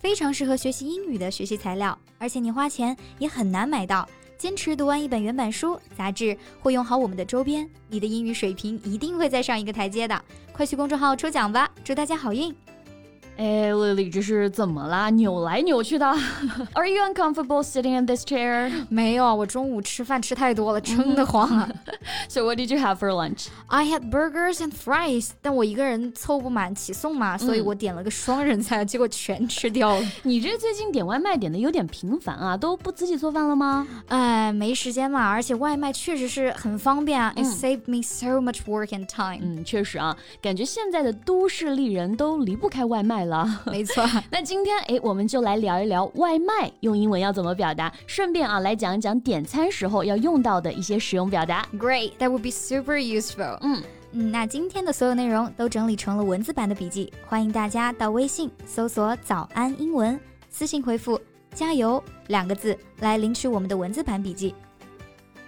非常适合学习英语的学习材料，而且你花钱也很难买到。坚持读完一本原版书、杂志，或用好我们的周边，你的英语水平一定会再上一个台阶的。快去公众号抽奖吧，祝大家好运！哎，Lily，这是怎么啦？扭来扭去的。Are you uncomfortable sitting in this chair？没有，我中午吃饭吃太多了，撑得慌啊。So what did you have for lunch? I had burgers and fries。但我一个人凑不满起送嘛，所以我点了个双人餐，结果全吃掉了。你这最近点外卖点的有点频繁啊，都不自己做饭了吗？哎，没时间嘛，而且外卖确实是很方便啊。It saved me so much work and time。嗯，确实啊，感觉现在的都市丽人都离不开外卖了。没错，那今天哎，我们就来聊一聊外卖用英文要怎么表达，顺便啊来讲一讲点餐时候要用到的一些实用表达。Great, that would be super useful. 嗯嗯，那今天的所有内容都整理成了文字版的笔记，欢迎大家到微信搜索“早安英文”，私信回复“加油”两个字来领取我们的文字版笔记。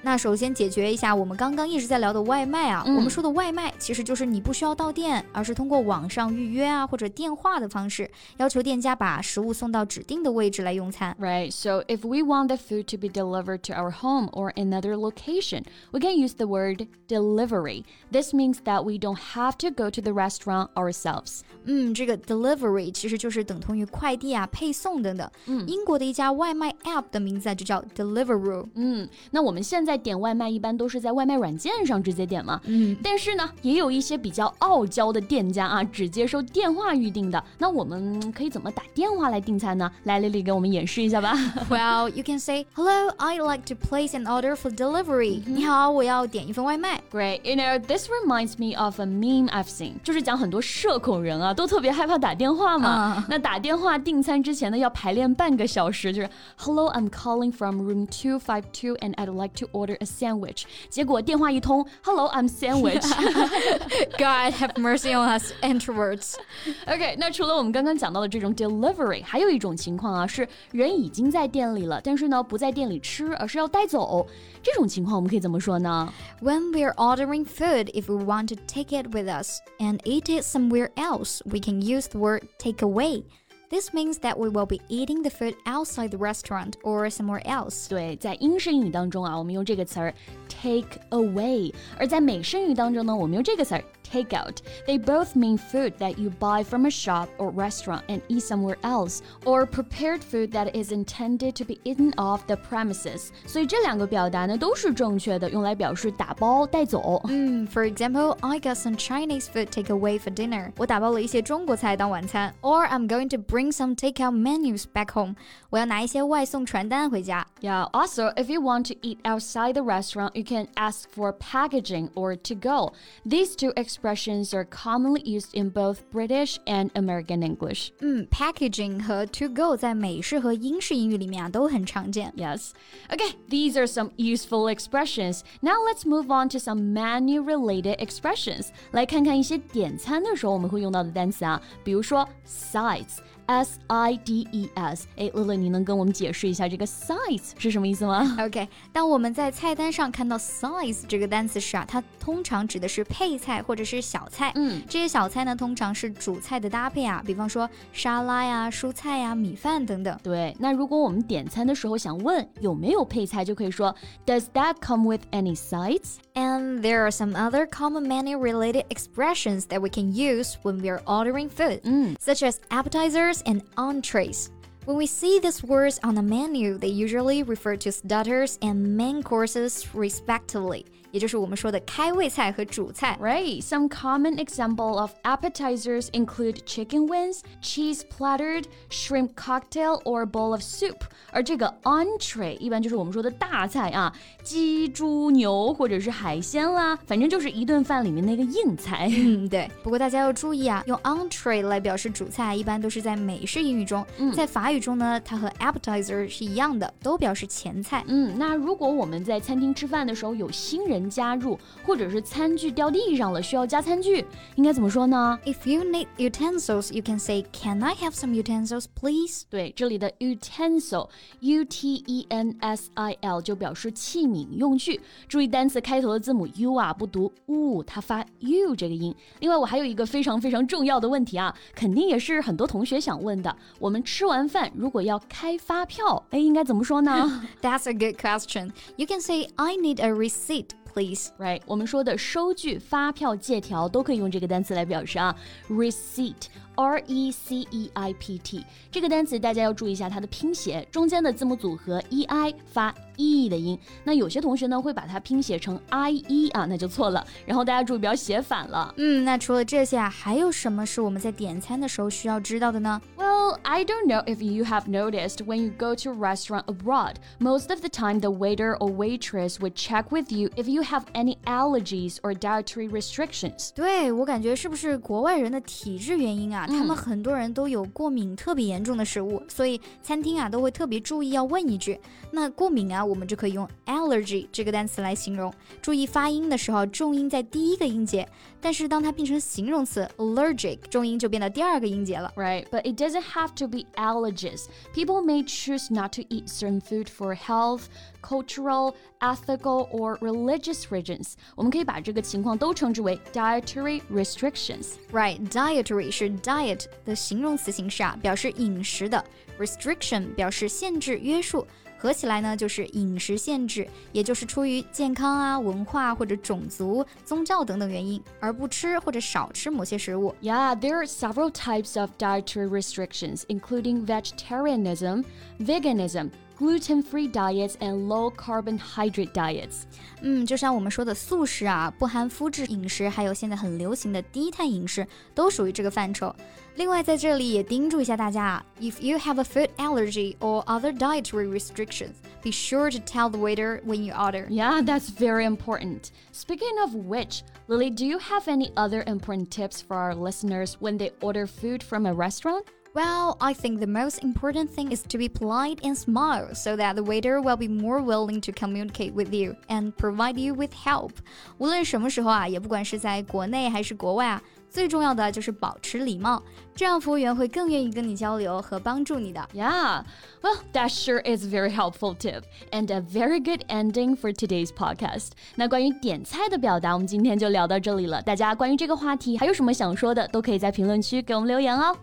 那首先解决一下我们刚刚一直在聊的外卖啊，我们说的外卖其实就是你不需要到店，而是通过网上预约啊或者电话的方式，要求店家把食物送到指定的位置来用餐。Right. So if we want the food to be delivered to our home or another location, we can use the word delivery. This means that we don't have to go to the restaurant ourselves. 嗯，这个 delivery 其实就是等同于快递啊、配送等等。嗯，英国的一家外卖 app 的名字啊就叫 Deliveroo。嗯，那我们现在。在点外卖一般都是在外卖软件上直接点嘛，嗯，但是呢，也有一些比较傲娇的店家啊，只接受电话预订的。那我们可以怎么打电话来订餐呢？来，丽丽给我们演示一下吧。Well, you can say, "Hello, I'd like to place an order for delivery." 你好，我要点一份外卖。Great, you know this reminds me of a meme I've seen，就是讲很多社恐人啊，都特别害怕打电话嘛。那打电话订餐之前呢，要排练半个小时，就是 "Hello, I'm calling from room two five two, and I'd like to order." order a sandwich. 结果电话一通，Hello, I'm sandwich. God have mercy on us introverts. OK，那除了我们刚刚讲到的这种 delivery，还有一种情况啊，是人已经在店里了，但是呢不在店里吃，而是要带走。这种情况我们可以怎么说呢？When we're ordering food, if we want to take it with us and eat it somewhere else, we can use the word take away. This means that we will be eating the food outside the restaurant or somewhere else. 对，在英式英语当中啊，我们用这个词儿 take away；而在美式英语当中呢，我们用这个词儿 takeout. They both mean food that you buy from a shop or restaurant and eat somewhere else, or prepared food that is intended to be eaten off the premises. 所以这两个表达呢都是正确的，用来表示打包带走。嗯，For example, I got some Chinese food takeaway for dinner. 我打包了一些中国菜当晚餐。Or I'm going to bring some takeout menus back home. 我要拿一些外送传单回家。Yeah. Also, if you want to eat outside the restaurant, you can ask for packaging or to go. These two expressions expressions are commonly used in both British and American English. 嗯，packaging 和 to go 在美式和英式英语里面啊都很常见。Yes. Okay, these are some useful expressions. Now let's move on to some menu-related expressions. 来看看一些点餐的时候我们会用到的单词啊，比如说 sides。 S I D E S。哎，乐乐，你能跟我们解释一下这个 sides 是什么意思吗？OK，当我们在菜单上看到 sides 这个单词时啊，它通常指的是配菜或者是小菜。嗯，这些小菜呢，通常是主菜的搭配啊，比方说沙拉呀、蔬菜呀、米饭等等。对，那如果我们点餐的时候想问有没有配菜，就可以说 Does that come with any sides? And there are some other common menu related expressions that we can use when we are ordering food, mm. such as appetizers and entrees. When we see these words on the menu, they usually refer to starters and main courses respectively. 也就是我们说的开胃菜和主菜。Right. Some common example of appetizers include chicken wings, cheese plattered, shrimp cocktail, or bowl of soup. 而这个 entree 一般就是我们说的大菜啊，鸡、猪、牛或者是海鲜啦，反正就是一顿饭里面那个硬菜。嗯，对。不过大家要注意啊，用 entree 来表示主菜，一般都是在美式英语中。嗯、在法语中呢，它和 appetizer 是一样的，都表示前菜。嗯，那如果我们在餐厅吃饭的时候有新人加入，或者是餐具掉地上了，需要加餐具，应该怎么说呢？If you need utensils, you can say, "Can I have some utensils, please?" 对，这里的 utensil，u t e n s i l 就表示器皿、用具。注意单词开头的字母 u 啊，不读 u，它发 u 这个音。另外，我还有一个非常非常重要的问题啊，肯定也是很多同学想问的。我们吃完饭如果要开发票，哎，应该怎么说呢？That's a good question. You can say I need a receipt. Please, right？我们说的收据、发票、借条都可以用这个单词来表示啊，receipt。R E C E I P T 这个单词大家要注意一下它的拼写，中间的字母组合 E I 发 E 的音。那有些同学呢会把它拼写成 I E 啊，那就错了。然后大家注意不要写反了。嗯，那除了这些啊，还有什么是我们在点餐的时候需要知道的呢？Well, I don't know if you have noticed when you go to a restaurant abroad, most of the time the waiter or waitress would check with you if you have any allergies or dietary restrictions. 对我感觉是不是国外人的体质原因啊？ 他们很多人都有过敏特别严重的食物，所以餐厅啊都会特别注意要问一句。那过敏啊，我们就可以用 allergy 这个单词来形容。注意发音的时候，重音在第一个音节，但是当它变成形容词 allergic，重音就变到第二个音节了。Right, but it doesn't have to be allergies. People may choose not to eat certain food for health, cultural, ethical, or religious reasons. 我们可以把这个情况都称之为 dietary restrictions. Right, dietary 是 diet 的形容词形式啊，表示饮食的；restriction 表示限制、约束。合起来呢，就是饮食限制，也就是出于健康啊、文化或者种族、宗教等等原因而不吃或者少吃某些食物。Yeah, there are several types of dietary restrictions, including vegetarianism, veganism. gluten-free diets and low carbohydrate diets。嗯，就像我们说的素食啊，不含麸质饮食，还有现在很流行的低碳饮食，都属于这个范畴。另外，在这里也叮嘱一下大家啊，If you have a food allergy or other dietary restrictions, be sure to tell the waiter when you order. Yeah, that's very important. Speaking of which, Lily, do you have any other important tips for our listeners when they order food from a restaurant? Well, I think the most important thing is to be polite and smile so that the waiter will be more willing to communicate with you and provide you with help. 无论什么时候啊，也不管是在国内还是国外啊，最重要的就是保持礼貌，这样服务员会更愿意跟你交流和帮助你的。Yeah, well, that sure is a very helpful tip and a very good ending for today's podcast. 那关于点菜的表达，我们今天就聊到这里了。大家关于这个话题还有什么想说的，都可以在评论区给我们留言哦。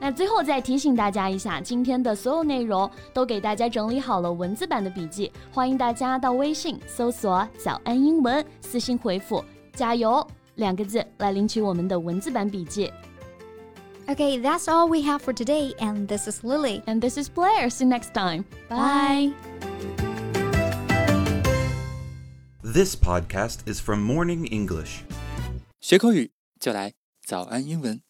那最后再提醒大家一下，今天的所有内容都给大家整理好了文字版的笔记，欢迎大家到微信搜索“早安英文”，私信回复“加油”两个字来领取我们的文字版笔记。Okay, that's all we have for today, and this is Lily. And this is Blair. See you next time. Bye. This podcast is from Morning English. 学口语就来早安英文。